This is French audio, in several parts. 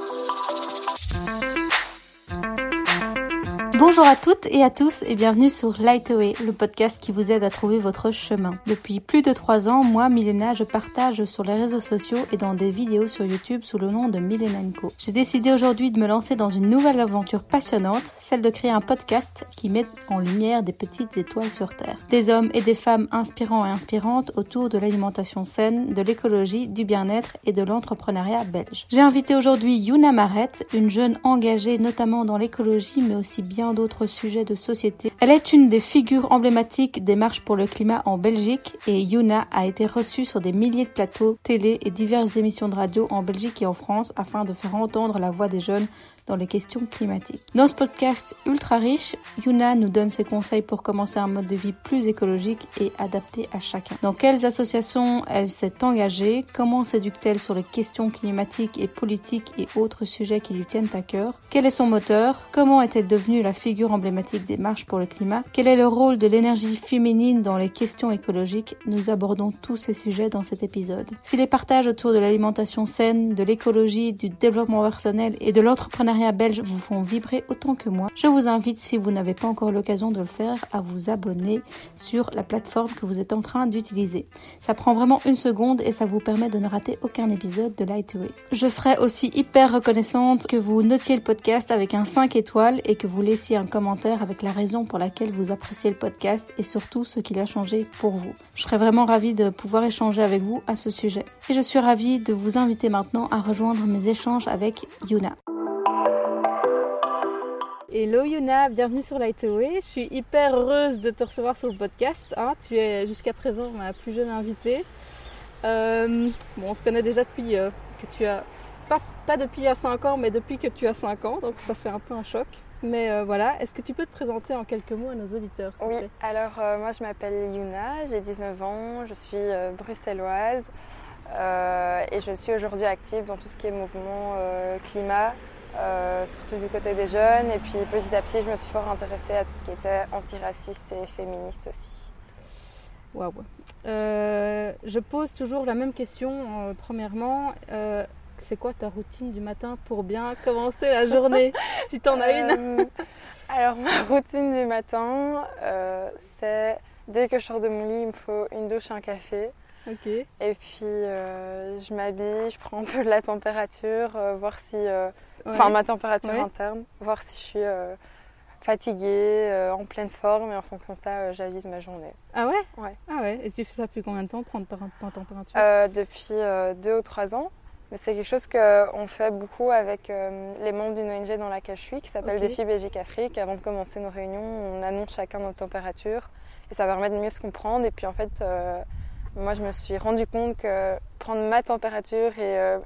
Thank you. Bonjour à toutes et à tous et bienvenue sur Lightway, le podcast qui vous aide à trouver votre chemin. Depuis plus de trois ans, moi, Milena, je partage sur les réseaux sociaux et dans des vidéos sur YouTube sous le nom de Milena Co. J'ai décidé aujourd'hui de me lancer dans une nouvelle aventure passionnante, celle de créer un podcast qui met en lumière des petites étoiles sur Terre. Des hommes et des femmes inspirants et inspirantes autour de l'alimentation saine, de l'écologie, du bien-être et de l'entrepreneuriat belge. J'ai invité aujourd'hui Yuna Maret, une jeune engagée notamment dans l'écologie mais aussi bien d'autres sujets de société. Elle est une des figures emblématiques des marches pour le climat en Belgique et Yuna a été reçue sur des milliers de plateaux télé et diverses émissions de radio en Belgique et en France afin de faire entendre la voix des jeunes dans les questions climatiques. Dans ce podcast ultra riche, Yuna nous donne ses conseils pour commencer un mode de vie plus écologique et adapté à chacun. Dans quelles associations elle s'est engagée, comment s'éduque-t-elle sur les questions climatiques et politiques et autres sujets qui lui tiennent à cœur, quel est son moteur, comment est-elle devenue la figure emblématique des marches pour le climat, quel est le rôle de l'énergie féminine dans les questions écologiques, nous abordons tous ces sujets dans cet épisode. Si les partages autour de l'alimentation saine, de l'écologie, du développement personnel et de l'entrepreneuriat belge vous font vibrer autant que moi, je vous invite, si vous n'avez pas encore l'occasion de le faire, à vous abonner sur la plateforme que vous êtes en train d'utiliser. Ça prend vraiment une seconde et ça vous permet de ne rater aucun épisode de Lightway. Je serais aussi hyper reconnaissante que vous notiez le podcast avec un 5 étoiles et que vous laissiez un commentaire avec la raison pour laquelle vous appréciez le podcast et surtout ce qu'il a changé pour vous. Je serais vraiment ravie de pouvoir échanger avec vous à ce sujet. Et je suis ravie de vous inviter maintenant à rejoindre mes échanges avec Yuna. Hello Yuna, bienvenue sur Lightway. Je suis hyper heureuse de te recevoir sur le podcast. Hein. Tu es jusqu'à présent ma plus jeune invitée. Euh, bon, on se connaît déjà depuis euh, que tu as. Pas, pas depuis il y a 5 ans, mais depuis que tu as 5 ans, donc ça fait un peu un choc. Mais euh, voilà, est-ce que tu peux te présenter en quelques mots à nos auditeurs Oui, alors moi je m'appelle Yuna, j'ai 19 ans, je suis bruxelloise et je suis aujourd'hui active dans tout ce qui est mouvement climat, euh, surtout du côté des jeunes. Et puis petit à petit, je me suis fort intéressée à tout ce qui était antiraciste et féministe aussi. Waouh. Euh, je pose toujours la même question. Euh, premièrement, c'est quoi ta routine du matin pour bien commencer la journée, si tu en as une? Alors, ma routine du matin, c'est dès que je sors de mon lit, il me faut une douche et un café. Et puis euh, je m'habille, je prends un peu la température, euh, voir si. Euh, enfin, ma température interne, voir si je suis fatiguée, en pleine forme, et en fonction de ça, j'avise ma journée. Ah ouais? Ouais. Ah ouais Et tu fais ça depuis combien de temps, prendre ta, température? Depuis deux ou trois ans. Mais c'est quelque chose qu'on fait beaucoup avec les membres d'une ONG dans laquelle je suis, qui s'appelle Défi Belgique Afrique. Avant de commencer nos réunions, on annonce chacun notre température. Et ça permet de mieux se comprendre. Et puis en fait, moi, je me suis rendu compte que prendre ma température et euh,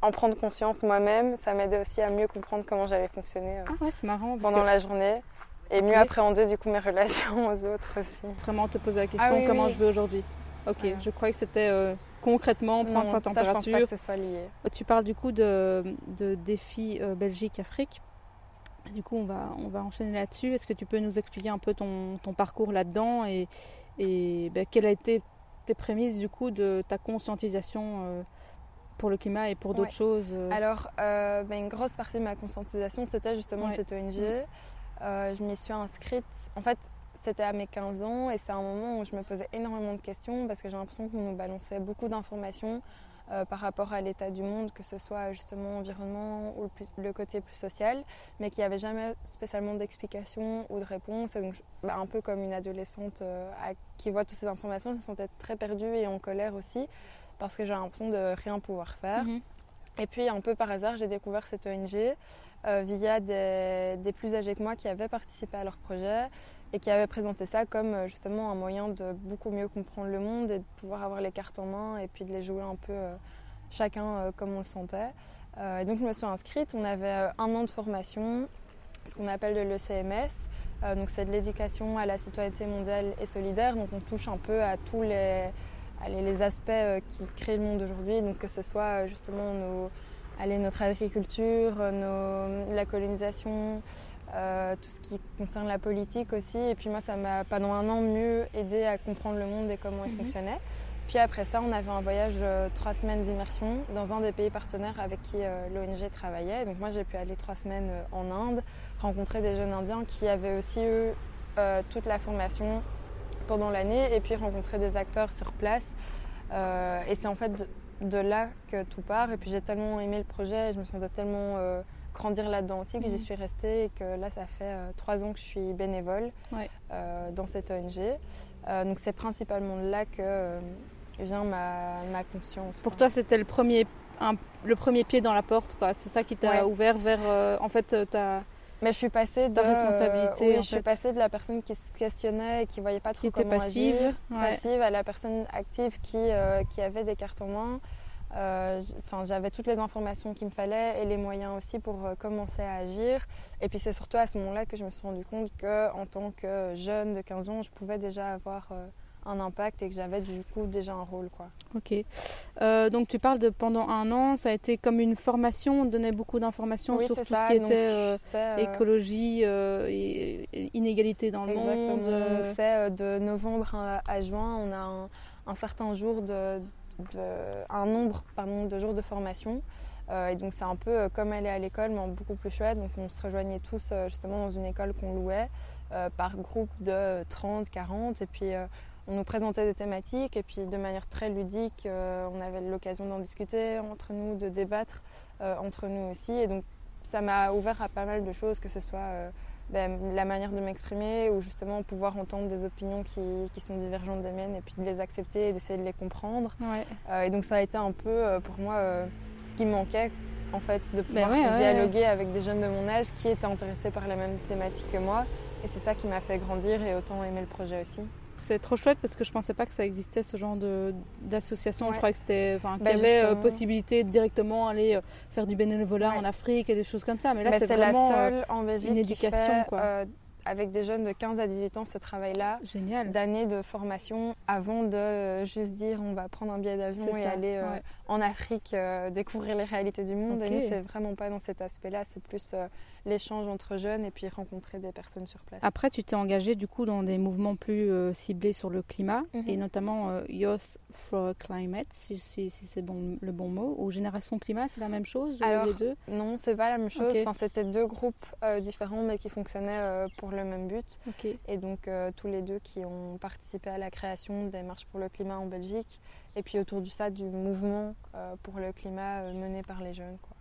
en prendre conscience moi-même, ça m'aidait aussi à mieux comprendre comment j'allais fonctionner euh, ah ouais, marrant, pendant la journée et mieux appréhender du coup mes relations aux autres aussi. Vraiment te poser la question ah comment je vais aujourd'hui? Ok, je croyais que c'était euh, concrètement prendre sa température. je pense pas que ce soit lié. Tu parles du coup de, de défi Belgique-Afrique. Du coup, on va, on va enchaîner là-dessus. Est-ce que tu peux nous expliquer un peu ton, ton parcours là-dedans et, et ben, quel a été tes prémices du coup de ta conscientisation euh, pour le climat et pour d'autres choses euh Alors, euh, ben, une grosse partie de ma conscientisation, c'était justement cette ONG. Mm. je m'y suis inscrite. En fait, c'était à mes 15 ans et c'est un moment où je me posais énormément de questions parce que j'ai l'impression qu'on nous balançait beaucoup d'informations euh, par rapport à l'état du monde, que ce soit justement environnement ou le, côté plus social, mais qu'il n'y avait jamais spécialement d'explication ou de réponse. donc, bah, un peu comme une adolescente euh, qui voit toutes ces informations, je me sentais très perdue et en colère aussi, parce que j'ai l'impression de rien pouvoir faire. Mhm. Et puis, un peu par hasard, j'ai découvert cette ONG euh, via des, des, plus âgés que moi qui avaient participé à leur projet et qui avaient présenté ça comme euh, justement un moyen de beaucoup mieux comprendre le monde et de pouvoir avoir les cartes en main et puis de les jouer un peu euh, chacun euh, comme on le sentait. et donc je me suis inscrite, on avait un an de formation, ce qu'on appelle de l'ECMS. donc c'est de l'éducation à la citoyenneté mondiale et solidaire, donc on touche un peu à tous les, les aspects qui créent le monde aujourd'hui, donc que ce soit justement notre agriculture, la colonisation, euh, tout ce qui concerne la politique aussi. Et puis moi, ça m'a pendant un an mieux aidé à comprendre le monde et comment il mhm. fonctionnait. puis après ça, on avait un voyage trois semaines d'immersion dans un des pays partenaires avec qui l'ONG travaillait. Donc moi, j'ai pu aller trois semaines en Inde, rencontrer des jeunes Indiens qui avaient aussi eu toute la formation pendant l'année et puis rencontrer des acteurs sur place. et c'est en fait de, là que tout part. Et puis j'ai tellement aimé le projet, je me sentais tellement grandir là-dedans aussi, que j'y mhm. suis restée et que là, ça fait euh, trois ans que je suis bénévole euh, dans cette ONG. Euh, donc c'est principalement là que vient ma, ma conscience. Pour toi, c'était le premier, le premier pied dans la porte, quoi. C'est ça qui t'a ouvert vers, en fait, ta... Mais je suis passée de responsabilité. je suis passée de la personne qui se questionnait et qui voyait pas trop qui comment passive, agir, passive, à la personne active qui, qui avait des cartes en main, euh, j'avais toutes les informations qu'il me fallait et les moyens aussi pour euh, commencer à agir. Et puis c'est surtout à ce moment-là que je me suis rendu compte qu'en tant que jeune de 15 ans, je pouvais déjà avoir euh, un impact et que j'avais du coup déjà un rôle. Quoi. Ok. donc tu parles de pendant un an, ça a été comme une formation, on donnait beaucoup d'informations sur tout ce qui était écologie et inégalité dans le Exactement. monde. c'est de novembre à, juin, on a un, un certain jour de un nombre pardon, de jours de formation. Euh, et donc c'est un peu euh, comme aller à l'école, mais beaucoup plus chouette. Donc on se rejoignait tous euh, justement dans une école qu'on louait par groupe de 30, 40. Et puis on nous présentait des thématiques. Et puis de manière très ludique, on avait l'occasion d'en discuter entre nous, de débattre entre nous aussi. Et donc ça m'a ouvert à pas mal de choses, que ce soit ben, la manière de m'exprimer ou justement pouvoir entendre des opinions qui, qui, sont divergentes des miennes et puis de les accepter et d'essayer de les comprendre. Euh, et donc ça a été un peu euh, pour moi euh, ce qui me manquait en fait, de ben pouvoir dialoguer avec des jeunes de mon âge qui étaient intéressés par la même thématique que moi. Et c'est ça qui m'a fait grandir et autant aimer le projet aussi. C'est trop chouette parce que je pensais pas que ça existait ce genre d'association. Je croyais que c'était, qu'il y avait euh, possibilité de directement aller euh, faire du bénévolat en Afrique et des choses comme ça. Mais là, ben, c'est vraiment la seule en Belgique une éducation. quoi avec des jeunes de 15 à 18 ans ce travail-là. D'années de formation avant de euh, juste dire on va prendre un billet d'avion et aller euh, en Afrique euh, découvrir les réalités du monde. Et nous, c'est vraiment pas dans cet aspect-là. C'est plus l'échange entre jeunes et puis rencontrer des personnes sur place. Après, tu t'es engagé du coup dans des mouvements plus ciblés sur le climat mhm. et notamment Youth for Climate, si, c'est bon, le bon mot, ou Génération Climat, c'est la même chose Alors, les deux? Non, c'est pas la même chose. Enfin, C'était deux groupes différents mais qui fonctionnaient pour le même but. Et donc euh, tous les deux qui ont participé à la création des marches pour le climat en Belgique. Et puis autour du ça, du mouvement euh, pour le climat euh, mené par les jeunes. Quoi.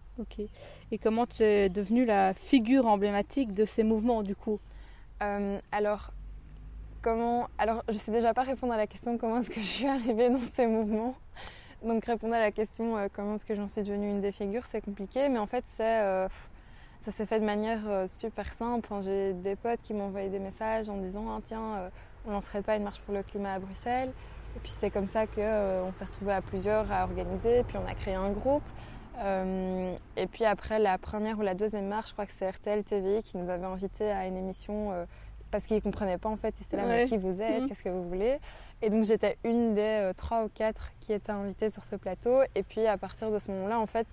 Et comment tu es devenue la figure emblématique de ces mouvements du coup? Alors, comment Alors, je sais déjà pas répondre à la question comment est-ce que je suis arrivée dans ces mouvements? Donc répondre à la question comment est-ce que j'en suis devenue une des figures, c'est compliqué. Mais en fait, c'est ça s'est fait de manière euh, super simple. J'ai des potes qui m'ont envoyé des messages en disant ah, tiens, euh, on lancerait pas une marche pour le climat à Bruxelles. Et puis c'est comme ça qu'on euh, s'est retrouvés à plusieurs à organiser. Puis on a créé un groupe. Et puis après la première ou la deuxième marche, je crois que c'est RTL TV qui nous avait invités à une émission parce qu'ils ne comprenaient pas en fait. Ils étaient là, mais qui vous êtes, mmh. qu'est-ce que vous voulez? Et donc j'étais une des trois ou quatre qui étaient invitées sur ce plateau. Et puis à partir de ce moment-là, en fait,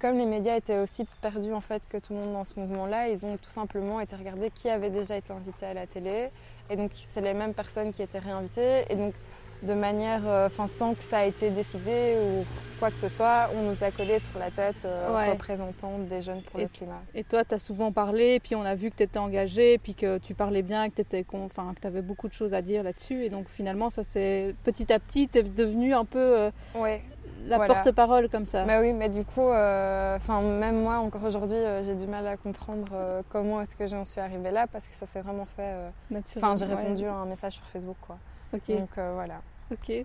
comme les médias étaient aussi perdus en fait que tout le monde dans ce mouvement-là, ils ont tout simplement été regarder qui avait déjà été invité à la télé. Et donc c'est les mêmes personnes qui étaient réinvitées. Et donc de manière, euh, enfin sans que ça a été décidé ou quoi que ce soit, on nous a collé sur la tête euh, représentant des jeunes pour le climat. Et toi, tu as souvent parlé, et puis on a vu que tu étais engagée, puis que tu parlais bien, que tu enfin, avais beaucoup de choses à dire là-dessus. Et donc finalement, ça c'est petit à petit, tu es devenu un peu euh, ouais la porte-parole comme ça. Bah oui, mais du coup, euh, même moi encore aujourd'hui, j'ai du mal à comprendre comment est-ce que j'en suis arrivée là parce que ça s'est vraiment fait. Enfin, j'ai répondu à un message sur Facebook, quoi. Donc voilà. Ok.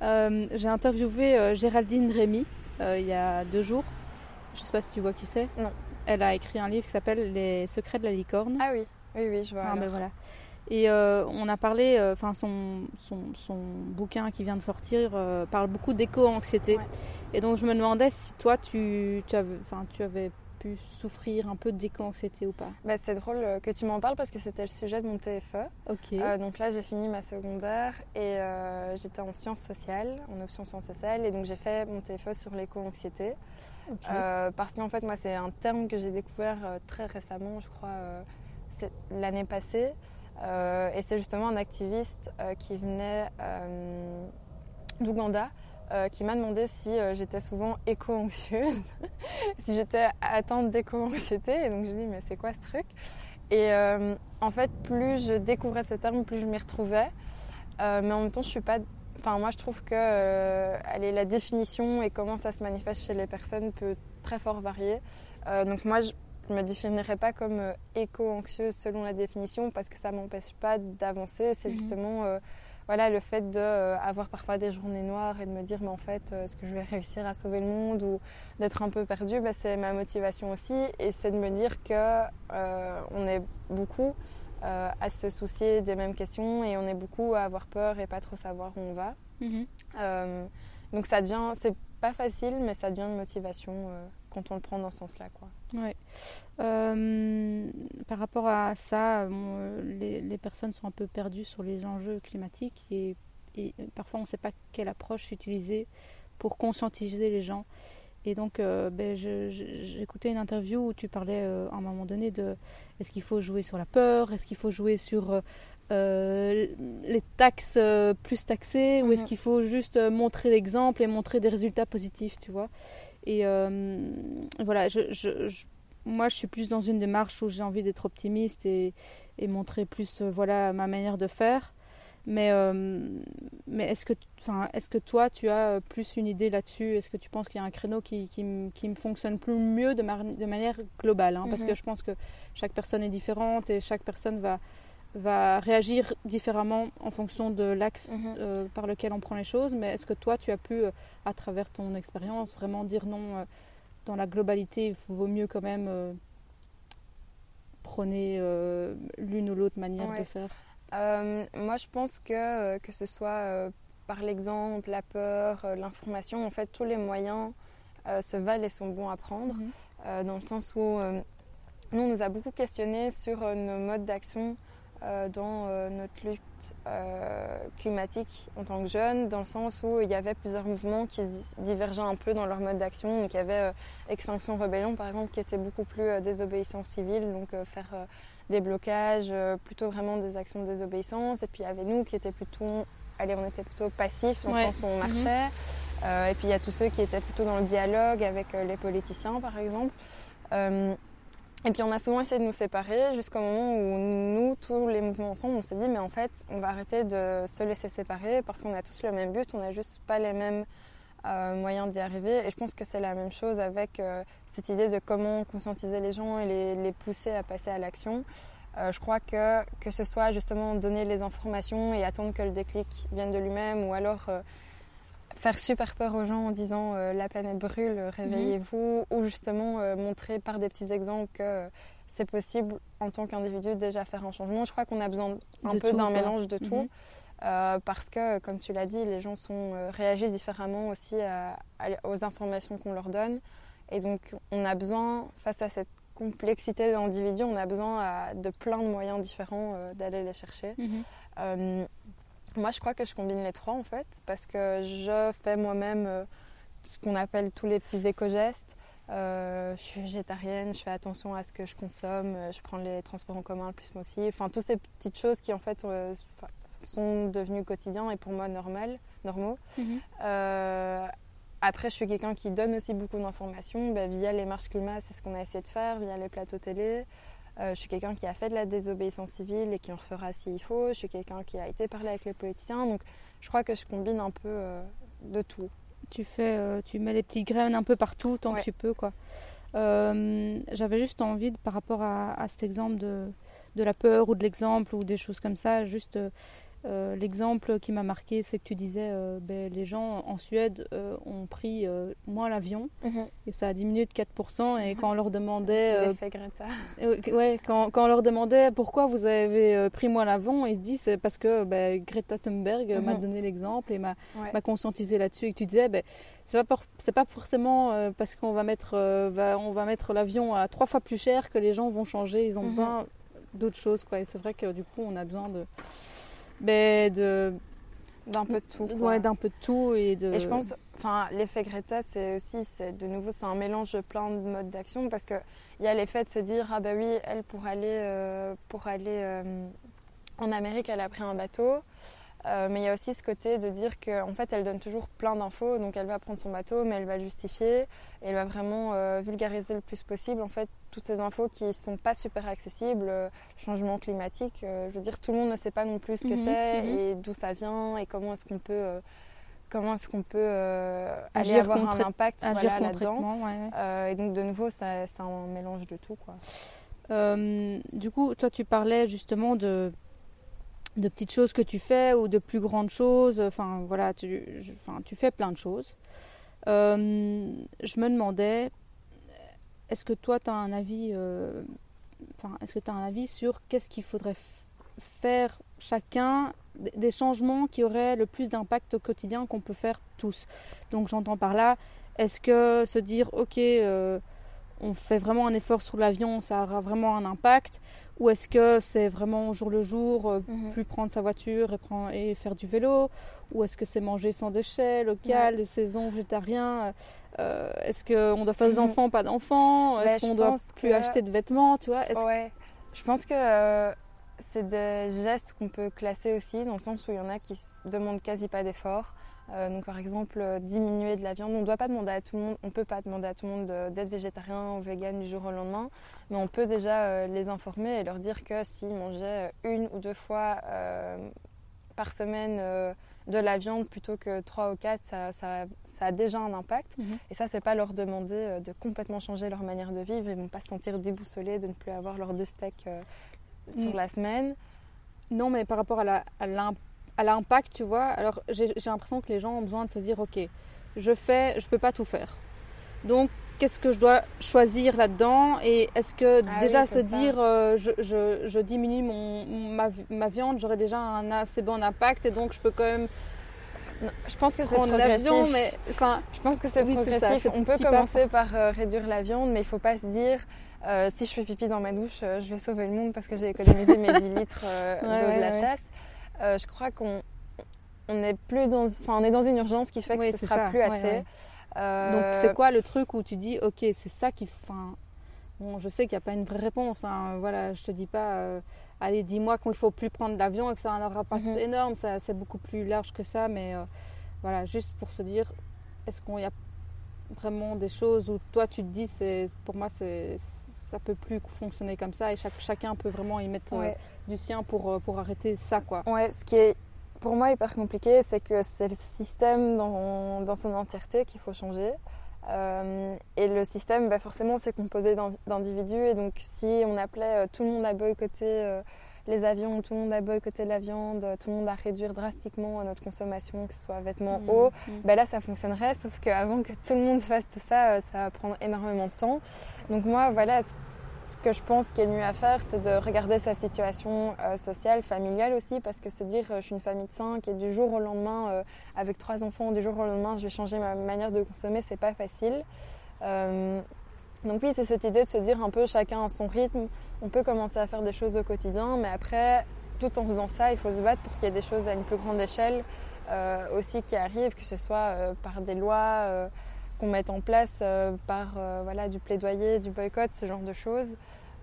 j'ai interviewé Géraldine Rémy il y a deux jours. Je sais pas si tu vois qui c'est. Non. Elle a écrit un livre qui s'appelle Les secrets de la licorne. Ah oui, oui, oui, je vois. Ah, mais voilà. Et euh, on a parlé, euh, enfin son, son, bouquin qui vient de sortir euh, parle beaucoup d'éco-anxiété. Et donc je me demandais si toi tu, tu, avais, tu avais pu souffrir un peu d'éco-anxiété ou pas. Bah, c'est drôle que tu m'en parles parce que c'était le sujet de mon TFE. Ok. donc là j'ai fini ma secondaire et j'étais en sciences sociales, en option sciences sociales. Et donc j'ai fait mon TFE sur l'éco-anxiété. parce qu'en fait moi c'est un terme que j'ai découvert très récemment, je crois l'année passée. Euh, et c'est justement un activiste euh, qui venait euh, qui m'a demandé si j'étais souvent éco-anxieuse, si j'étais atteinte d'éco-anxiété. Et donc j'ai dit, mais c'est quoi ce truc? Et en fait, plus je découvrais ce terme, plus je m'y retrouvais. mais en même temps, je suis pas Enfin, moi, je trouve que euh, la définition et comment ça se manifeste chez les personnes peut très fort varier. Euh, donc moi, je ne me définirais pas comme euh, éco-anxieuse selon la définition parce que ça ne m'empêche pas d'avancer. C'est mhm. justement voilà, le fait d'avoir parfois des journées noires et de me dire mais en fait, est-ce que je vais réussir à sauver le monde ou d'être un peu perdue bah, C'est ma motivation aussi. Et c'est de me dire qu'on est beaucoup euh, à se soucier des mêmes questions et on est beaucoup à avoir peur et pas trop savoir où on va. Mhm. Euh, donc ça devient, c'est pas facile, mais ça devient une motivation euh, quand on le prend dans ce sens-là. Quoi. Ouais. par rapport à ça, les, les, personnes sont un peu perdues sur les enjeux climatiques et, et parfois on ne sait pas quelle approche utiliser pour conscientiser les gens. Et donc, euh, ben, j'écoutais une interview où tu parlais euh, à un moment donné de est-ce qu'il faut jouer sur la peur, est-ce qu'il faut jouer sur euh, les taxes plus taxées, ou est-ce mhm. qu'il faut juste montrer l'exemple et montrer des résultats positifs, tu vois? Et voilà, moi je suis plus dans une démarche où j'ai envie d'être optimiste et, et montrer plus voilà ma manière de faire. Mais, euh, mais est-ce que, est que toi, tu as plus une idée là-dessus? Est-ce que tu penses qu'il y a un créneau qui, qui, qui me fonctionne plus mieux de, de manière globale hein? Parce que mhm. je pense que chaque personne est différente et chaque personne va, va réagir différemment en fonction de l'axe mhm. euh, par lequel on prend les choses. Mais est-ce que toi, tu as pu, euh, à travers ton expérience, vraiment dire non dans la globalité Il vaut mieux quand même prôner l'une ou l'autre manière de faire? Euh, moi, je pense que euh, que ce soit euh, par l'exemple, la peur, l'information, en fait, tous les moyens se valent et sont bons à prendre, mhm. dans le sens où nous, on nous a beaucoup questionné sur nos modes d'action dans notre lutte climatique en tant que jeunes, dans le sens où il y avait plusieurs mouvements qui divergeaient un peu dans leur mode d'action. Donc il y avait Extinction Rebellion, par exemple, qui était beaucoup plus désobéissance civile, donc faire des blocages, euh, plutôt vraiment des actions de désobéissance. Et puis il y avait nous qui étaient plutôt, allez, on était plutôt passifs dans le sens où on marchait. Mhm. Euh, et puis il y a tous ceux qui étaient plutôt dans le dialogue avec euh, les politiciens, par exemple. Et puis on a souvent essayé de nous séparer jusqu'au moment où nous, tous les mouvements ensemble, on s'est dit mais en fait on va arrêter de se laisser séparer parce qu'on a tous le même but, on n'a juste pas les mêmes euh, moyen d'y arriver. Et je pense que c'est la même chose avec euh, cette idée de comment conscientiser les gens et les, pousser à passer à l'action. Euh, je crois que que ce soit justement donner les informations et attendre que le déclic vienne de lui-même ou alors faire super peur aux gens en disant la planète brûle, réveillez-vous, ou justement montrer par des petits exemples que c'est possible en tant qu'individu déjà faire un changement. Je crois qu'on a besoin un peu d'un mélange de tout. Mhm. Euh, parce que, comme tu l'as dit, les gens sont, euh, réagissent différemment aussi aux informations qu'on leur donne. Et donc, on a besoin, face à cette complexité d'individus, on a besoin de plein de moyens différents euh, d'aller les chercher. Mhm. Moi, je crois que je combine les trois, en fait, parce que je fais moi-même ce qu'on appelle tous les petits éco-gestes. je suis végétarienne, je fais attention à ce que je consomme, je prends les transports en commun le plus possible. Enfin, toutes ces petites choses qui, en fait, sont devenus quotidiens et pour moi normal, normaux. Mhm. Euh, après, je suis quelqu'un qui donne aussi beaucoup d'informations bah, via les marches climat, c'est ce qu'on a essayé de faire, via les plateaux télé. Euh, je suis quelqu'un qui a fait de la désobéissance civile et qui en fera s'il faut. Je suis quelqu'un qui a été parler avec les politiciens. Donc, je crois que je combine un peu euh, de tout. Tu fais, tu mets les petites graines un peu partout tant que tu peux, quoi. J'avais juste envie, par rapport à, à cet exemple de, de la peur ou de l'exemple ou des choses comme ça, juste euh, l'exemple qui m'a marqué, c'est que tu disais euh, ben, les gens en Suède euh, ont pris moins l'avion mhm. et ça a diminué de 4%. Et quand on leur demandait. Greta. ouais, quand, quand, on leur demandait pourquoi vous avez pris moins l'avion, ils se disent c'est parce que ben, Greta Thunberg m'a mhm. donné l'exemple et m'a conscientisé là-dessus. Et que tu disais ben, c'est pas, forcément parce qu'on va mettre, va, on va mettre l'avion à trois fois plus cher que les gens vont changer. Ils ont mhm. besoin d'autres choses. Quoi. Et c'est vrai que du coup, on a besoin de ben, de d'un peu de tout. Ouais, d'un peu de tout et de. Et je pense, enfin, l'effet Greta, c'est aussi, c'est de nouveau, c'est un mélange de plein de modes d'action parce que il y a l'effet de se dire ah bah oui, elle pour aller euh, pour aller euh, en Amérique, elle a pris un bateau. Euh, mais il y a aussi ce côté de dire qu'en fait, elle donne toujours plein d'infos. Donc, elle va prendre son bateau, mais elle va le justifier. Et elle va vraiment vulgariser le plus possible, en fait, toutes ces infos qui ne sont pas super accessibles. Le changement climatique, je veux dire, tout le monde ne sait pas non plus ce que mhm, c'est mhm. et d'où ça vient et comment est-ce qu'on peut comment est-ce qu'on peut euh, aller avoir un impact voilà, là-dedans. Euh, et donc de nouveau, c'est un mélange de tout. Quoi. Euh, du coup, toi, tu parlais justement de, de petites choses que tu fais ou de plus grandes choses. Enfin, voilà, tu, enfin, tu fais plein de choses. je me demandais, est-ce que toi, tu as un avis Enfin, est-ce que tu as un avis sur qu'est-ce qu'il faudrait faire chacun des changements qui auraient le plus d'impact au quotidien qu'on peut faire tous? Donc j'entends par là, est-ce que se dire ok, euh, on fait vraiment un effort sur l'avion, ça aura vraiment un impact? Ou est-ce que c'est vraiment jour le jour, euh, mhm. plus prendre sa voiture et, prendre, et faire du vélo? Ou est-ce que c'est manger sans déchets, local, de saison, végétarien euh, Est-ce qu'on doit faire des mhm. enfants, pas d'enfants? Ben, Est-ce qu'on doit plus acheter de vêtements tu vois? Ouais, je pense que c'est des gestes qu'on peut classer aussi, dans le sens où il y en a qui demandent quasi pas d'effort. Euh, donc par exemple, euh, diminuer de la viande. On ne doit pas demander à tout le monde, on peut pas demander à tout le monde d'être végétarien ou vegan du jour au lendemain, mais on peut déjà euh, les informer et leur dire que s'ils mangeaient une ou deux fois par semaine de la viande plutôt que trois ou quatre, ça, ça, a déjà un impact. Mhm. Et ça, c'est pas leur demander de complètement changer leur manière de vivre. Ils vont pas se sentir déboussolés de ne plus avoir leurs deux steaks sur mm. la semaine. Non, mais par rapport à l'impact, tu vois, alors j'ai l'impression que les gens ont besoin de se dire, ok, je fais, je peux pas tout faire. Donc, qu'est-ce que je dois choisir là-dedans Et est-ce que ah déjà se dire, euh, je, je, je, diminue mon, ma, ma viande, j'aurai déjà un assez bon impact et donc je peux quand même je pense que c'est progressif. mais enfin, je pense que c'est progressif. On peut commencer par euh, réduire la viande, mais il faut pas se dire euh, si je fais pipi dans ma douche, je vais sauver le monde parce que j'ai économisé mes 10 litres d'eau de la chasse. je crois qu'on on est plus dans, enfin, on est dans une urgence qui fait que ce sera plus assez. Donc c'est quoi le truc où tu dis, ok, c'est ça qui, enfin, bon, je sais qu'il n'y a pas une vraie réponse. Hein. Voilà, je te dis pas, allez, dis-moi qu'il faut plus prendre l'avion et que ça a un impact mm énorme. c'est beaucoup plus large que ça, mais voilà, juste pour se dire, est-ce qu'il y a vraiment des choses où toi tu te dis, c'est, pour moi, c'est ça peut plus fonctionner comme ça et chaque, chacun peut vraiment y mettre euh, du sien pour, euh, pour arrêter ça. Quoi. Ouais, ce qui est pour moi hyper compliqué, c'est que c'est le système dans, dans son entièreté qu'il faut changer. Euh, et le système, bah forcément, c'est composé d'individus. Et donc, si on appelait tout le monde à boycotter les avions, tout le monde à boycotter la viande, tout le monde à réduire drastiquement notre consommation, que ce soit vêtements, mmh, eau, mmh. Bah là, ça fonctionnerait. Sauf qu'avant que tout le monde fasse tout ça, ça va prendre énormément de temps. Donc moi, voilà, ce que je pense qu'il est le mieux à faire, c'est de regarder sa situation euh, sociale, familiale aussi, parce que c'est dire euh, je suis une famille de cinq et du jour au lendemain, euh, avec trois enfants, du jour au lendemain, je vais changer ma manière de consommer, c'est pas facile. donc oui, c'est cette idée de se dire un peu chacun à son rythme. On peut commencer à faire des choses au quotidien, mais après, tout en faisant ça, il faut se battre pour qu'il y ait des choses à une plus grande échelle aussi qui arrivent, que ce soit par des lois qu'on mette en place euh, par euh, voilà, du plaidoyer, du boycott, ce genre de choses.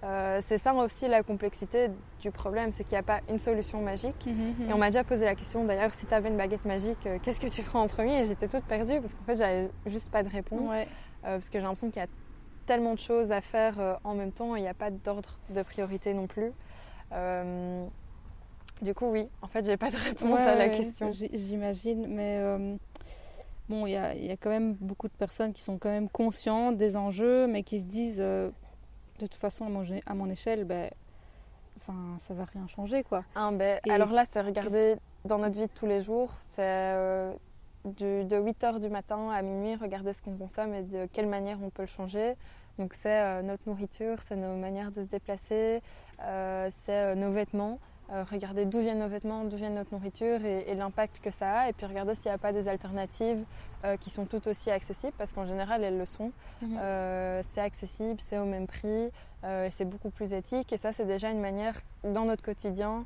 Euh, c'est ça aussi la complexité du problème, c'est qu'il n'y a pas une solution magique. Mhm, mhm. Et on m'a déjà posé la question d'ailleurs, si tu avais une baguette magique, qu'est-ce que tu ferais en premier? Et j'étais toute perdue parce qu'en fait, j'avais juste pas de réponse. parce que j'ai l'impression qu'il y a tellement de choses à faire en même temps et il n'y a pas d'ordre de priorité non plus. du coup, oui, en fait, j'ai pas de réponse à la question. J'imagine, mais bon, il y a, quand même beaucoup de personnes qui sont quand même conscientes des enjeux, mais qui se disent, euh, de toute façon, à mon, échelle, ben, enfin, ça va rien changer, quoi. Ah, ben, alors là, c'est regarder dans notre vie de tous les jours, c'est euh, de 8 h du matin à minuit, regarder ce qu'on consomme et de quelle manière on peut le changer. Donc c'est euh, notre nourriture, c'est nos manières de se déplacer, c'est nos vêtements. Euh, regarder d'où viennent nos vêtements, d'où vient notre nourriture et, l'impact que ça a. Et puis regarder s'il n'y a pas des alternatives euh, qui sont tout aussi accessibles, parce qu'en général, elles le sont. Mhm. Euh, c'est accessible, c'est au même prix, c'est beaucoup plus éthique. Et ça, c'est déjà une manière, dans notre quotidien,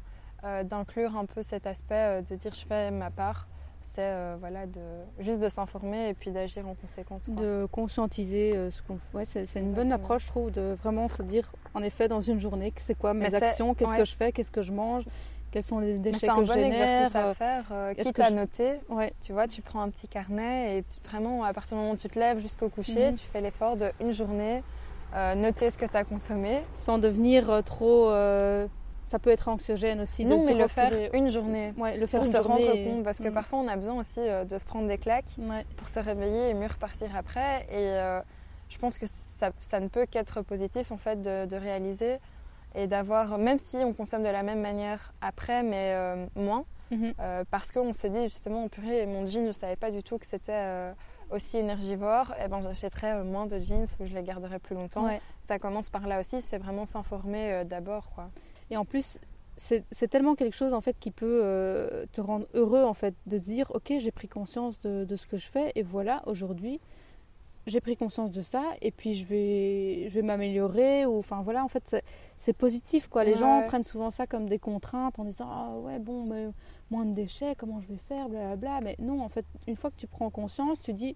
d'inclure un peu cet aspect de dire je fais ma part c'est voilà de juste de s'informer et puis d'agir en conséquence de conscientiser ce qu'on ouais, c'est une bonne approche je trouve de vraiment se dire en effet dans une journée c'est quoi mes actions qu'est-ce que je fais qu'est-ce que je mange quels sont les déchets c'est que un je bon génère. exercice à faire, euh, quitte que à je- noter. Ouais. Tu vois, tu prends un petit carnet et tu- vraiment, à partir du moment où tu te lèves jusqu'au coucher, Mhm. tu fais l'effort de une journée, euh, noter ce que tu as consommé. Sans devenir euh, trop. Ça peut être anxiogène aussi. de non, se mais le faire une journée. Ouais, le faire Pour une se journée rendre compte, parce que Mm. parfois on a besoin aussi euh, de se prendre des claques Ouais. pour se réveiller et mieux repartir après. Et euh, je pense que ça, ça ne peut qu'être positif en fait de, de réaliser et d'avoir, même si on consomme de la même manière après, mais euh, moins, Mhm. euh, parce qu'on se dit justement, purée, mon jean, je ne savais pas du tout que c'était aussi énergivore, et ben j'achèterais euh, moins de jeans ou je les garderais plus longtemps. Ouais. Ça commence par là aussi, c'est vraiment s'informer euh, d'abord. quoi. Et en plus, c'est tellement quelque chose en fait qui peut euh, te rendre heureux en fait de se dire ok j'ai pris conscience de, de ce que je fais et voilà aujourd'hui j'ai pris conscience de ça et puis je vais je vais m'améliorer ou enfin voilà en fait c'est- c'est positif quoi les Ouais. gens prennent souvent ça comme des contraintes en disant ah ouais bon mais moins de déchets comment je vais faire blablabla mais non en fait une fois que tu prends conscience tu dis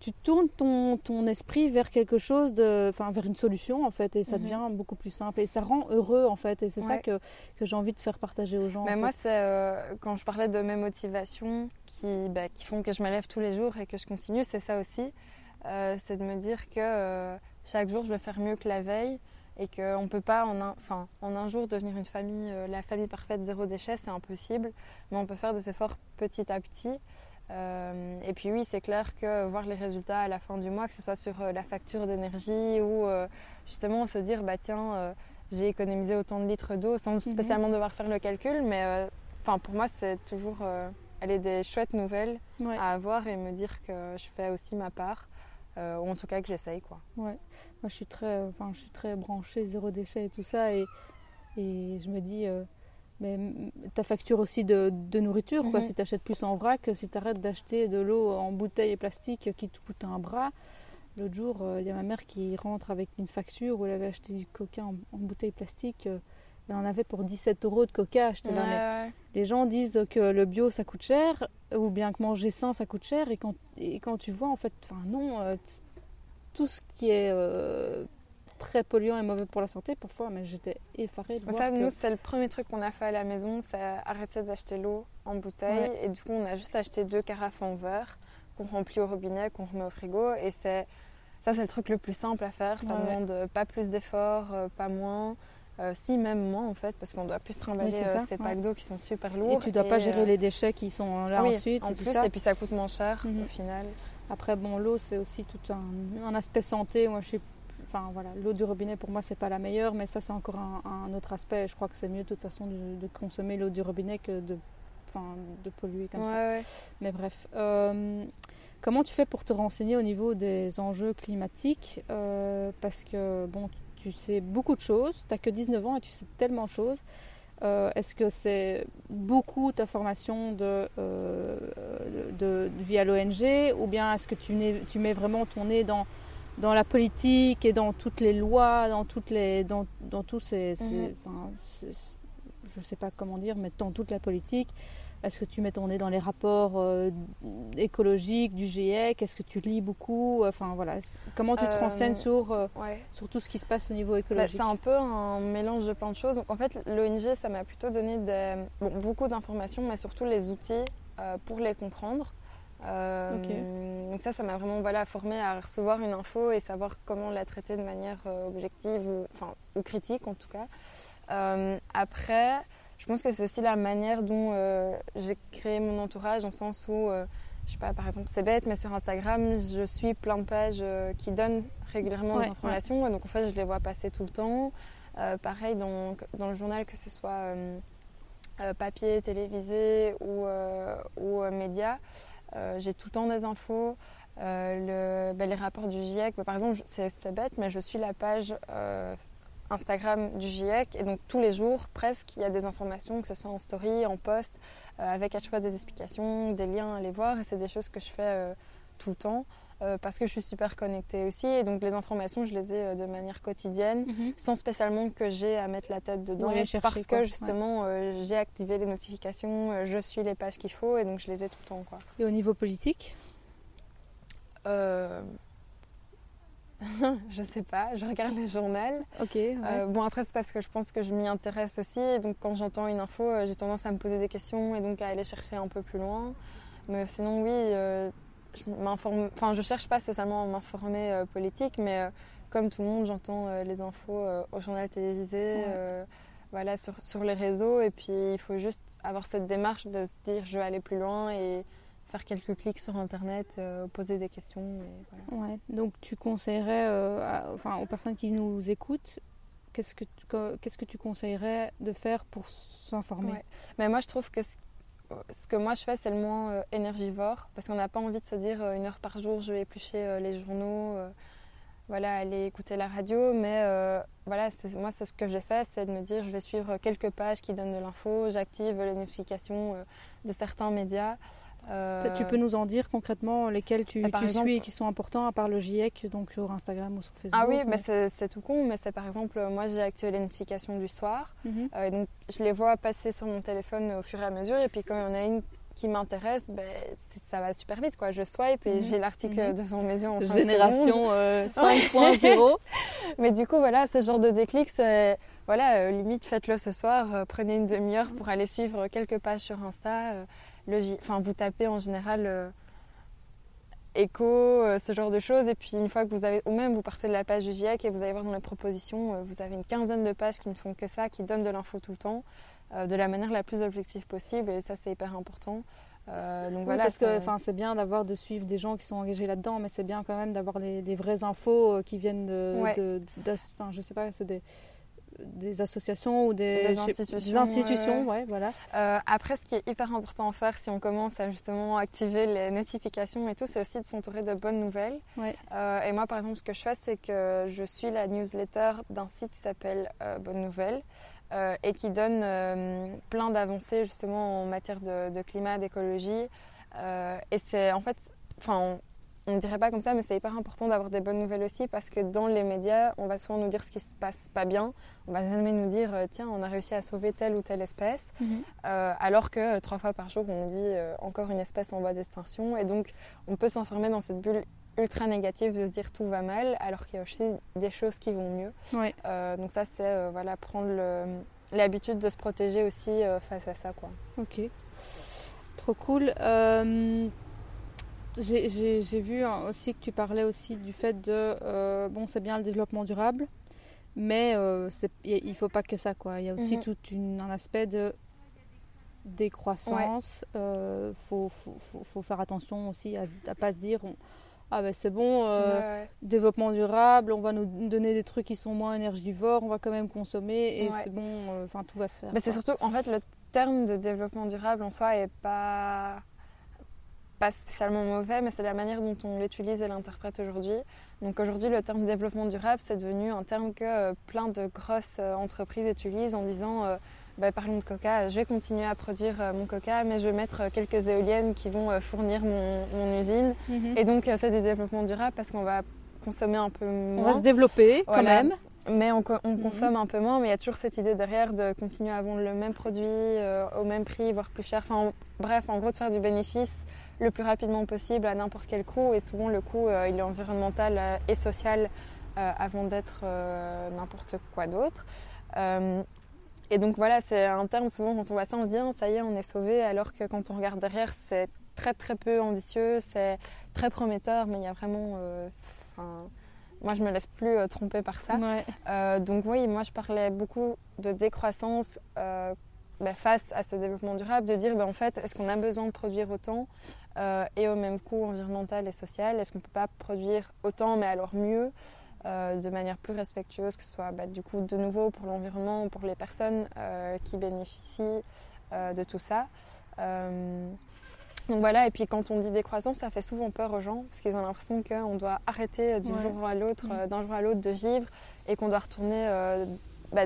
tu tournes ton, ton esprit vers quelque chose de enfin vers une solution en fait et ça Mhm. devient beaucoup plus simple et ça rend heureux en fait et c'est ça que, que j'ai envie de faire partager aux gens Mais moi, c'est euh, quand je parlais de mes motivations qui, bah, qui font que je me lève tous les jours et que je continue, c'est ça aussi. Euh, c'est de me dire que euh, chaque jour, je vais faire mieux que la veille et qu'on ne peut pas en un, enfin, en un jour devenir une famille, la famille parfaite, zéro déchet, c'est impossible. Mais on peut faire des efforts petit à petit. Euh, et puis oui, c'est clair que voir les résultats à la fin du mois, que ce soit sur euh, la facture d'énergie ou euh, justement se dire, bah tiens, j'ai économisé autant de litres d'eau sans spécialement devoir faire le calcul, mais pour moi c'est toujours euh, aller des chouettes nouvelles Ouais. à avoir et me dire que je fais aussi ma part, ou en tout cas que j'essaye quoi. Ouais. Moi, je suis très, je suis très branchée zéro déchet et tout ça, et, et je me dis, mais ta facture aussi de, de nourriture, quoi. Mhm. Si tu achètes plus en vrac, si tu arrêtes d'acheter de l'eau en bouteille et plastique qui te coûte un bras. L'autre jour, euh, il y a ma mère qui rentre avec une facture où elle avait acheté du coca en, en bouteille plastique. euh, elle en avait pour 17 euros de coca. J'étais là, mais Ouais, les gens disent que le bio ça coûte cher ou bien que manger sain ça coûte cher et quand, et quand tu vois en fait enfin non euh, tout ce qui est très polluant et mauvais pour la santé parfois mais j'étais effarée de voir Ça, que- nous, c'était le premier truc qu'on a fait à la maison, c'est arrêter d'acheter l'eau en bouteille. Ouais. Et du coup, on a juste acheté deux carafes en verre qu'on remplit au robinet, qu'on remet au frigo. Et c'est ça, c'est le truc le plus simple à faire. Ça ouais. demande pas plus d'efforts, euh, pas moins. Euh, si, même moins en fait, parce qu'on doit plus trimballer Oui, euh, ces packs d'eau qui sont super et lourds. tu dois pas gérer euh, les déchets qui sont là oui, ensuite en et tout plus, ça. et puis ça coûte moins cher Mhm. au final. après bon l'eau c'est aussi tout un, un aspect santé moi je suis enfin voilà l'eau du robinet pour moi c'est pas la meilleure mais ça c'est encore un, un autre aspect je crois que c'est mieux de toute façon de, de consommer l'eau du robinet que de polluer comme Ouais, ça ouais. Mais bref, euh, comment tu fais pour te renseigner au niveau des enjeux climatiques? Euh, Parce que bon, tu sais beaucoup de choses, tu n'as que 19 ans et tu sais tellement de choses. Euh, Est-ce que c'est beaucoup ta formation de, euh, de, de- via l'ONG ou bien est-ce que tu, tu mets vraiment ton nez dans, dans la politique et dans toutes les lois, dans, toutes les, dans, dans tous ces... ces- c'est- je ne sais pas comment dire, mais dans toute la politique est-ce que tu mets ton nez dans les rapports euh, écologiques du GIEC Est-ce que tu lis beaucoup? Enfin voilà, comment tu te Euh, renseignes sur, euh, Ouais. sur tout ce qui se passe au niveau Bah, écologique? c'est un peu un mélange de plein de choses. Donc, en fait, l'ONG, ça m'a plutôt donné des- bon, beaucoup d'informations, mais surtout les outils pour les comprendre. Euh, Donc ça, ça m'a vraiment voilà, formé à recevoir une info et savoir comment la traiter de manière euh, objective ou, enfin, ou critique en tout cas. Euh, après, je pense que c'est aussi la manière dont j'ai créé mon entourage, dans le sens où, je sais pas, par exemple, c'est bête, mais sur Instagram, je suis plein de pages euh, qui donnent régulièrement Ouais, des informations, donc en fait, je les vois passer tout le temps. Euh, pareil dans, dans le journal, que ce soit euh, papier, télévisé ou, ou média, euh, j'ai tout le temps des infos. Euh, ben, les rapports du GIEC, ben, par exemple, c'est bête, mais je suis la page euh, Instagram du GIEC et donc tous les jours, presque, il y a des informations, que ce soit en story, en post, euh, avec à chaque fois des explications, des liens à aller voir et c'est des choses que je fais euh, tout le temps euh, parce que je suis super connectée aussi et donc les informations, je les ai euh, de manière quotidienne Mhm. sans spécialement que j'ai à mettre la tête dedans Ou aller chercher, parce quoi. que Ouais. justement euh, j'ai activé les notifications, je suis les pages qu'il faut et donc je les ai tout le temps. Quoi. Et au niveau politique je sais pas, je regarde le journal. Ok. Euh, bon, après, c'est parce que je pense que je m'y intéresse aussi. Donc, quand j'entends une info, j'ai tendance à me poser des questions et donc à aller chercher un peu plus loin. Mais sinon, oui, euh, je m'informe. Enfin, je cherche pas spécialement à m'informer politique, mais comme tout le monde, j'entends les infos au journal télévisé. voilà, sur, sur les réseaux, et puis il faut juste avoir cette démarche de se dire je vais aller plus loin et faire quelques clics sur Internet, euh, poser des questions. Et ouais. Donc tu conseillerais, euh, enfin, aux personnes qui nous écoutent, qu'est-ce que tu, qu'est-ce que tu conseillerais de faire pour s'informer? Mais moi, je trouve que ce, ce, que moi je fais, c'est le moins euh, énergivore, parce qu'on n'a pas envie de se dire une heure par jour, je vais éplucher les journaux. voilà, aller écouter la radio, mais voilà, moi, c'est ce que j'ai fait, c'est de me dire, je vais suivre quelques pages qui donnent de l'info, j'active les notifications de certains médias. Euh, tu peux nous en dire concrètement lesquels tu, bah, suis et qui sont importants à part le GIEC donc sur Instagram ou sur Facebook Ah oui, mais c'est tout con, mais c'est par exemple, moi j'ai activé les notifications du soir, mhm. euh, donc je les vois passer sur mon téléphone au fur et à mesure, et puis quand il y en a une qui m'intéresse, ben, ça va super vite. Quoi. Je swipe et mhm. j'ai l'article mhm. devant mes yeux en Génération 5.0. Euh, mais du coup, voilà, ce genre de déclic, c'est voilà, limite faites-le ce soir, prenez une demi-heure pour aller suivre quelques pages sur Insta enfin, vous tapez en général euh, écho, euh, ce genre de choses. Et puis une fois que vous avez, ou même vous partez de la page du GIEC et vous allez voir dans les propositions, euh, vous avez une quinzaine de pages qui ne font que ça, qui donnent de l'info tout le temps, de la manière la plus objective possible. Et ça, c'est hyper important. donc voilà, parce que enfin c'est bien d'avoir de suivre des gens qui sont engagés là-dedans, mais c'est bien quand même d'avoir les, vraies infos qui viennent de, enfin je sais pas, c'est des des associations ou des, institutions. ouais. voilà. Euh, après, ce qui est hyper important à faire si on commence à justement activer les notifications et tout, c'est aussi de s'entourer de bonnes nouvelles. Euh, et moi, par exemple, ce que je fais, c'est que je suis la newsletter d'un site qui s'appelle euh, Bonnes Nouvelles. et qui donne plein d'avancées justement en matière de, de climat, d'écologie. et c'est en fait, enfin, on ne dirait pas comme ça, mais c'est hyper important d'avoir des bonnes nouvelles aussi parce que dans les médias, on va souvent nous dire ce qui se passe pas bien. On va jamais nous dire euh, tiens, on a réussi à sauver telle ou telle espèce, mhm. euh, alors que euh, trois fois par jour, on dit encore une espèce en voie d'extinction. Et donc, on peut s'enfermer dans cette bulle ultra négative de se dire tout va mal, alors qu'il y a aussi des choses qui vont mieux. donc ça, c'est voilà prendre l'habitude de se protéger aussi face à ça, quoi. Ok, trop cool. J'ai vu aussi que tu parlais aussi du fait de euh, bon c'est bien le développement durable, mais euh, il ne faut pas que ça quoi. Il y a aussi mhm. tout un aspect de décroissance. Il euh, faut, faut, faut, faire attention aussi à ne pas se dire ah ben c'est bon développement durable, on va nous donner des trucs qui sont moins énergivores, on va quand même consommer et c'est bon, enfin tout va se faire. Mais c'est surtout en fait le terme de développement durable en soi est pas pas spécialement mauvais, mais c'est la manière dont on l'utilise et l'interprète aujourd'hui. Donc aujourd'hui, le terme développement durable, c'est devenu un terme que euh, plein de grosses euh, entreprises utilisent en disant, euh, bah, parlons de coca, je vais continuer à produire mon coca, mais je vais mettre quelques éoliennes qui vont fournir mon, usine. Mhm. Et donc c'est du développement durable parce qu'on va consommer un peu moins. On va se développer quand même. Mais on, on mhm. consomme un peu moins, mais il y a toujours cette idée derrière de continuer à vendre le même produit au même prix, voire plus cher. Enfin, bref, en gros, de faire du bénéfice le plus rapidement possible à n'importe quel coût. Et souvent, le coût, euh, il est environnemental euh, et social euh, avant d'être n'importe quoi d'autre. et donc voilà, c'est un terme, souvent quand on voit ça, on se dit ah, ça y est, on est sauvé, alors que quand on regarde derrière, c'est très très peu ambitieux, c'est très prometteur, mais il y a vraiment. moi, je me laisse plus tromper par ça. donc oui, moi, je parlais beaucoup de décroissance bah, face à ce développement durable, de dire bah, en fait, est-ce qu'on a besoin de produire autant? Euh, et au même coût environnemental et social Est-ce qu'on ne peut pas produire autant mais alors mieux euh, de manière plus respectueuse, que ce soit bah, du coup de nouveau pour l'environnement, pour les personnes euh, qui bénéficient de tout ça. donc voilà, et puis quand on dit décroissance, ça fait souvent peur aux gens parce qu'ils ont l'impression qu'on doit arrêter du jour à l'autre, mm. d'un jour à l'autre de vivre et qu'on doit retourner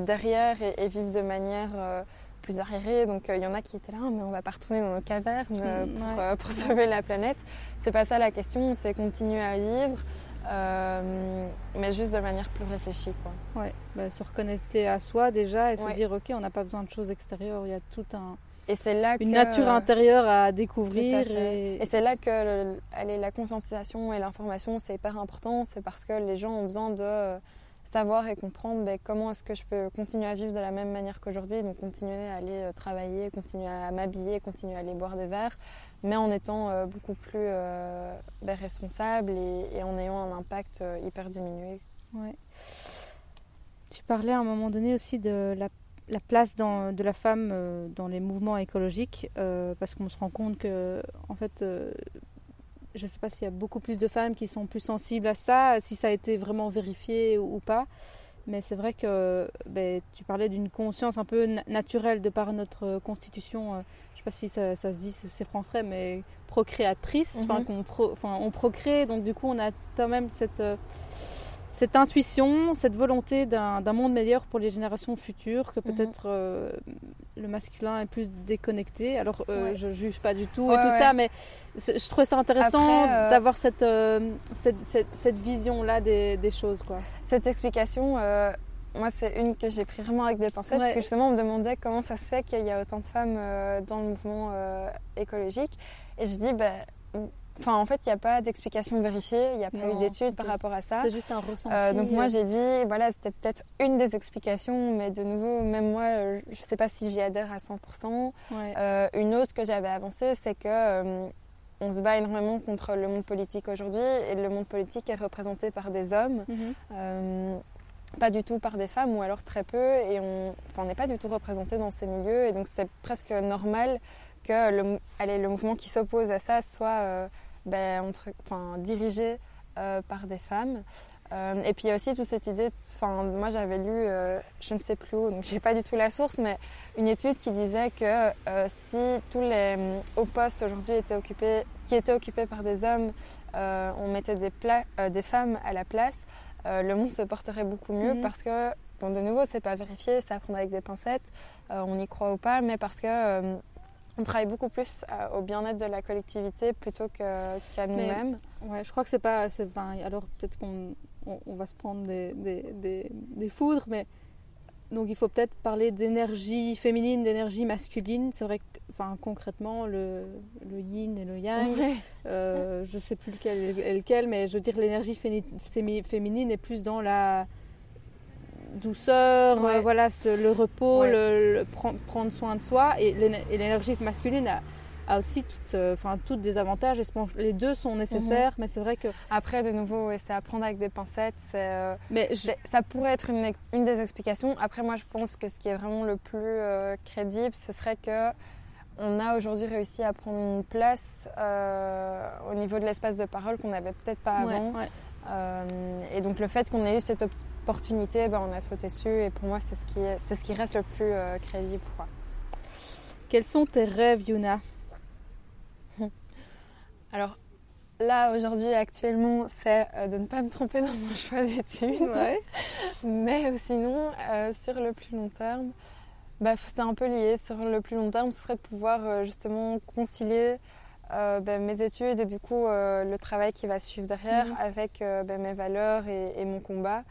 derrière et, vivre de manière plus arriérés. Donc il euh, y en a qui étaient là, mais on va pas retourner dans nos cavernes euh, mm, euh, pour, sauver la planète. C'est pas ça la question, c'est continuer à vivre. mais juste de manière plus réfléchie. Quoi. Ouais, bah, se reconnecter à soi déjà et se dire ok, on n'a pas besoin de choses extérieures, il y a tout un, et c'est là une nature intérieure à découvrir. Et, et c'est là que la conscientisation et l'information, c'est hyper important. C'est parce que les gens ont besoin de savoir et comprendre ben, comment est-ce que je peux continuer à vivre de la même manière qu'aujourd'hui, donc continuer à aller euh, travailler, continuer à m'habiller, continuer à aller boire des verres, mais en étant euh, beaucoup plus euh, ben, responsable et, en ayant un impact hyper diminué. Tu parlais à un moment donné aussi de la, place de la femme dans les mouvements écologiques, parce qu'on se rend compte que, en fait, je ne sais pas s'il y a beaucoup plus de femmes qui sont plus sensibles à ça, si ça a été vraiment vérifié ou, pas. Mais c'est vrai que ben, tu parlais d'une conscience un peu naturelle de par notre constitution. Euh, je ne sais pas si ça, se dit, c'est français, mais procréatrice. Enfin, mhm. on procrée, donc du coup, on a quand même cette. Euh, cette intuition, cette volonté d'un monde meilleur pour les générations futures, que mhm. peut-être euh, le masculin est plus déconnecté. Alors, euh, je juge pas du tout et tout ça, mais je trouvais ça intéressant euh, d'avoir cette, cette, cette, vision-là des, des, choses. Quoi. Cette explication, moi, c'est une que j'ai pris vraiment avec des pincettes, parce que justement, on me demandait comment ça se fait qu'il y a autant de femmes dans le mouvement écologique. Et je dis, ben Enfin, en fait, il n'y a pas d'explication vérifiée, il n'y a pas eu d'études par rapport à ça. C'était juste un ressenti. Euh, donc moi, j'ai dit, voilà, c'était peut-être une des explications, mais de nouveau, même moi, euh, je ne sais pas si j'y adhère à 100%. Euh, une autre que j'avais avancée, c'est que on se bat énormément contre le monde politique aujourd'hui, et le monde politique est représenté par des hommes. Mhm. pas du tout par des femmes ou alors très peu et on n'est pas du tout représenté dans ces milieux et donc c'était presque normal que le, allez, le mouvement qui s'oppose à ça soit ben, enfin, dirigée euh, par des femmes. Euh, et puis il y a aussi toute cette idée, enfin moi j'avais lu, euh, je ne sais plus où, donc j'ai pas du tout la source, mais une étude qui disait que si tous les hauts postes aujourd'hui étaient occupés, qui étaient occupés par des hommes, on mettait des, des femmes à la place, le monde se porterait beaucoup mieux mhm. parce que, bon de nouveau c'est pas vérifié, ça prendre avec des pincettes, on y croit ou pas, mais parce que on travaille beaucoup plus euh, au bien-être de la collectivité plutôt qu'à nous-mêmes. Ouais, je crois que c'est pas. alors peut-être qu'on on, va se prendre des, des, des, foudres, mais donc il faut peut-être parler d'énergie féminine, d'énergie masculine. C'est vrai que enfin, concrètement, le, le yin et le yang, euh, je ne sais plus lequel est lequel, mais je veux dire l'énergie féminine est plus dans la douceur, euh, voilà, le repos, le, prendre soin de soi. Et l'énergie masculine a, aussi toutes, euh, enfin, toutes des avantages. Et les deux sont nécessaires, mhm. mais c'est vrai que. Après, de nouveau, c'est à prendre avec des pincettes. Euh, mais ça pourrait être une, une, des explications. Après, moi, je pense que ce qui est vraiment le plus crédible, ce serait que on a aujourd'hui réussi à prendre une place au niveau de l'espace de parole qu'on n'avait peut-être pas avant. Et donc le fait qu'on ait eu cette opportunité, ben, on a sauté dessus et pour moi c'est ce qui, c'est ce qui reste le plus euh, crédible. Quoi. Quels sont tes rêves Yuna? Alors là aujourd'hui actuellement c'est euh, de ne pas me tromper dans mon choix d'études. Mais sinon euh, sur le plus long terme, bah, c'est un peu lié. Sur le plus long terme ce serait de pouvoir justement concilier ben, mes études et du coup le travail qui va suivre derrière mhm. avec ben, mes valeurs et, mon combat.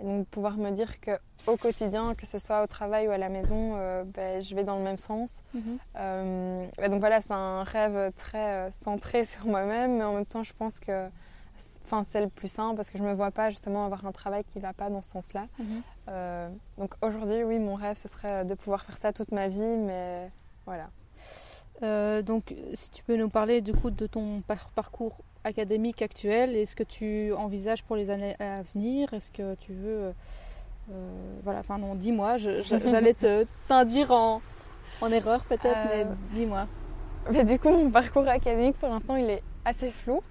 Et donc pouvoir me dire que au quotidien, que ce soit au travail ou à la maison, euh, ben, je vais dans le même sens. Mhm. Euh, donc voilà, c'est un rêve très euh, centré sur moi-même, mais en même temps, je pense que c'est le plus simple parce que je ne me vois pas justement avoir un travail qui ne va pas dans ce sens-là. Mhm. donc aujourd'hui, oui, mon rêve, ce serait de pouvoir faire ça toute ma vie, mais voilà. Donc, si tu peux nous parler du coup de ton parcours académique actuel Est-ce que tu envisages pour les années à venir? Est-ce que tu veux... Euh, euh, voilà, enfin non, dis-moi, j'allais t'induire en, en erreur peut-être, mais euh, dis-moi. Mais du coup, mon parcours académique pour l'instant, il est assez flou.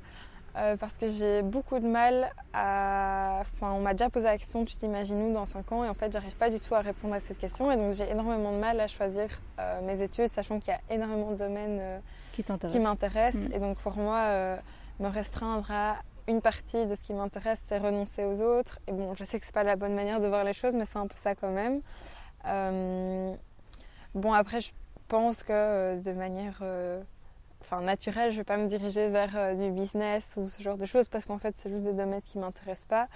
Parce que j'ai beaucoup de mal à. Enfin, on m'a déjà posé la question, tu t'imagines où dans 5 ans? Et en fait, j'arrive pas du tout à répondre à cette question. Et donc, j'ai énormément de mal à choisir mes études, sachant qu'il y a énormément de domaines qui m'intéressent. Mm. Et donc, pour moi, me restreindre à une partie de ce qui m'intéresse, c'est renoncer aux autres. Et bon, je sais que c'est pas la bonne manière de voir les choses, mais c'est un peu ça quand même. Euh, bon, après, je pense que euh, de manière euh, enfin, naturelle, je vais pas me diriger vers du business ou ce genre de choses parce qu'en fait, c'est juste des domaines qui m'intéressent pas.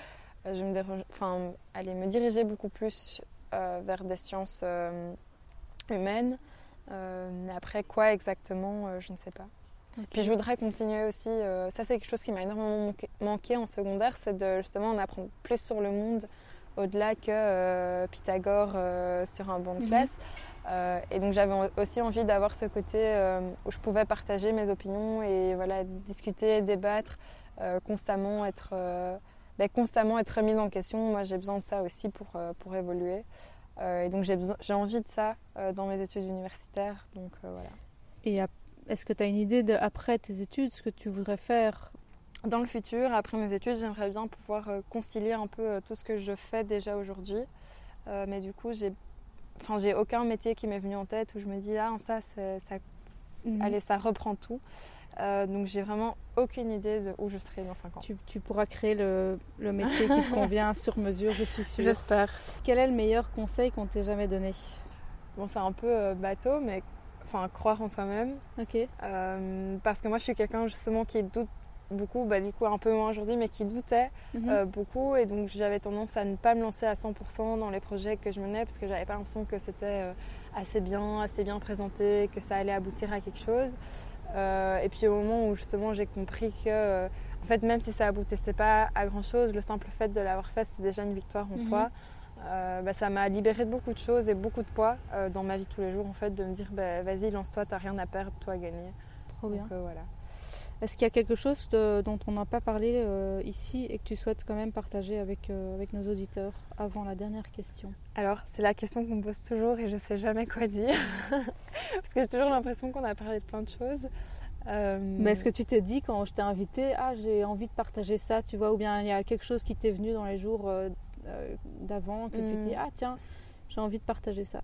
je vais me, enfin, aller me diriger beaucoup plus vers des sciences humaines mais après, quoi exactement, je ne sais pas. Puis je voudrais continuer aussi, ça c'est quelque chose qui m'a énormément manqué, en secondaire, c'est de justement en apprendre plus sur le monde au-delà que Pythagore sur un banc de mhm. classe. Euh, et donc j'avais aussi envie d'avoir ce côté euh, où je pouvais partager mes opinions et voilà, discuter, débattre, euh, constamment, être, ben, constamment être remise en question. Moi j'ai besoin de ça aussi pour, pour évoluer. et donc j'ai envie de ça dans mes études universitaires. Donc, voilà. Et est-ce que tu as une idée de, après tes études, ce que tu voudrais faire? Dans le futur, après mes études, j'aimerais bien pouvoir concilier un peu tout ce que je fais déjà aujourd'hui. mais du coup, j'ai Enfin, j'ai aucun métier qui m'est venu en tête où je me dis, ah, ça, ça, mhm. allez, ça reprend tout. Euh, donc j'ai vraiment aucune idée de où je serai dans 5 ans. Tu, pourras créer le, le métier qui te convient sur mesure, je suis sûre. J'espère. Quel est le meilleur conseil qu'on t'ait jamais donné Bon, c'est un peu euh, bateau, mais enfin croire en soi-même. Ok. Euh, parce que moi, je suis quelqu'un justement qui doute beaucoup, bah, du coup un peu moins aujourd'hui, mais qui doutait mhm. euh, beaucoup. Et donc j'avais tendance à ne pas me lancer à 100% dans les projets que je menais parce que j'avais pas l'impression que c'était euh, assez bien, assez bien présenté, que ça allait aboutir à quelque chose. Euh, et puis au moment où justement j'ai compris que, en fait, même si ça aboutissait pas à grand chose, le simple fait de l'avoir fait, c'était déjà une victoire en mhm. soi. bah, ça m'a libéré de beaucoup de choses et beaucoup de poids dans ma vie tous les jours en fait de me dire bah, vas-y lance-toi t'as rien à perdre toi à gagner trop bien voilà est-ce qu'il y a quelque chose dont on n'a pas parlé euh, ici et que tu souhaites quand même partager avec, euh, avec nos auditeurs avant la dernière question? Alors, c'est la question qu'on me pose toujours et je ne sais jamais quoi dire. Parce que j'ai toujours l'impression qu'on a parlé de plein de choses. Euh, Mais est-ce que tu t'es dit quand je t'ai invité, ah j'ai envie de partager ça, tu vois, ou bien il y a quelque chose qui t'est venu dans les jours d'avant que tu te dis, hmm. ah tiens, j'ai envie de partager ça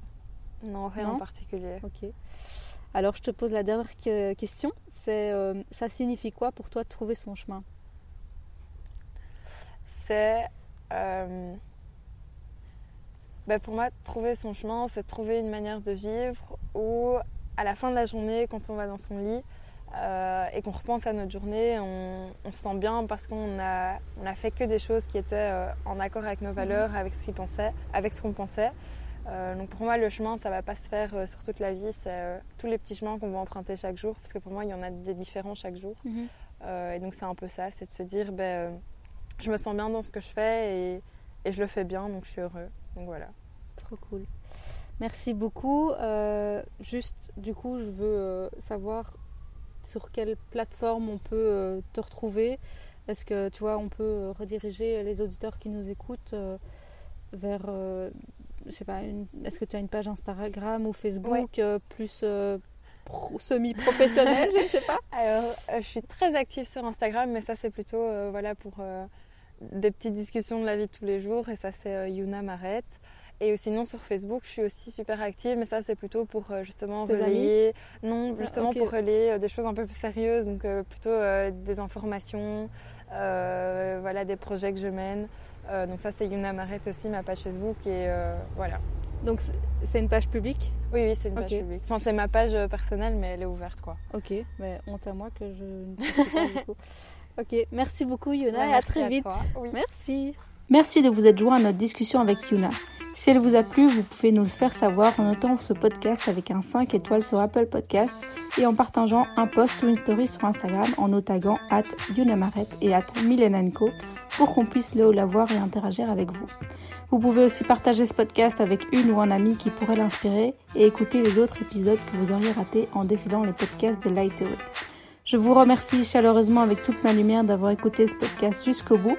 Non, rien en particulier. Ok. Alors je te pose la dernière question. C'est euh, ça signifie quoi pour toi de trouver son chemin? C'est euh, ben, pour moi trouver son chemin, c'est trouver une manière de vivre où à la fin de la journée, quand on va dans son lit euh, et qu'on repense à notre journée, on, se sent bien parce qu'on a, on a fait que des choses qui étaient en accord avec nos valeurs, mhm. avec ce qu'on pensait, avec ce qu'on pensait. Euh, donc pour moi, le chemin, ça va pas se faire euh, sur toute la vie. C'est euh, tous les petits chemins qu'on va emprunter chaque jour, parce que pour moi, il y en a des différents chaque jour. Mhm. et donc c'est un peu ça, c'est de se dire, ben, je me sens bien dans ce que je fais et, et, je le fais bien, donc je suis heureux. Donc voilà. Trop cool. Merci beaucoup. juste, du coup, je veux savoir sur quelle plateforme on peut te retrouver. Est-ce que tu vois, on peut rediriger les auditeurs qui nous écoutent vers je sais pas, est-ce que tu as une page Instagram ou Facebook euh, plus euh, semi-professionnelle, je ne sais pas? Alors, euh, je suis très active sur Instagram, mais ça c'est plutôt voilà, pour des petites discussions de la vie de tous les jours, et ça c'est Yuna Maret. Et sinon sur Facebook, je suis aussi super active, mais ça c'est plutôt pour justement relayer, non, ah, justement pour relayer des choses un peu plus sérieuses, donc plutôt des informations, voilà, des projets que je mène. Euh, donc ça c'est Yuna Maret aussi, ma page Facebook et euh, voilà. Donc c'est une page publique? Oui, oui, c'est une page publique. Enfin, c'est ma page euh, personnelle, mais elle est ouverte, quoi. Ok, mais honte à moi que je ne pas du coup. Ok, merci beaucoup Yuna et à très vite. Merci. Merci de vous être joint à notre discussion avec Yuna. Si elle vous a plu, vous pouvez nous le faire savoir en notant ce podcast avec un 5 étoiles sur Apple Podcast et en partageant un post ou une story sur Instagram en nous taguant at Yunamaret et at Milenanko pour qu'on puisse le la voir et interagir avec vous. Vous pouvez aussi partager ce podcast avec une ou un ami qui pourrait l'inspirer et écouter les autres épisodes que vous auriez ratés en défilant les podcasts de Lightaway. Je vous remercie chaleureusement avec toute ma lumière d'avoir écouté ce podcast jusqu'au bout.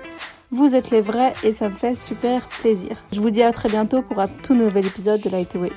Vous êtes les vrais et ça me fait super plaisir. Je vous dis à très bientôt pour un tout nouvel épisode de Lightaway.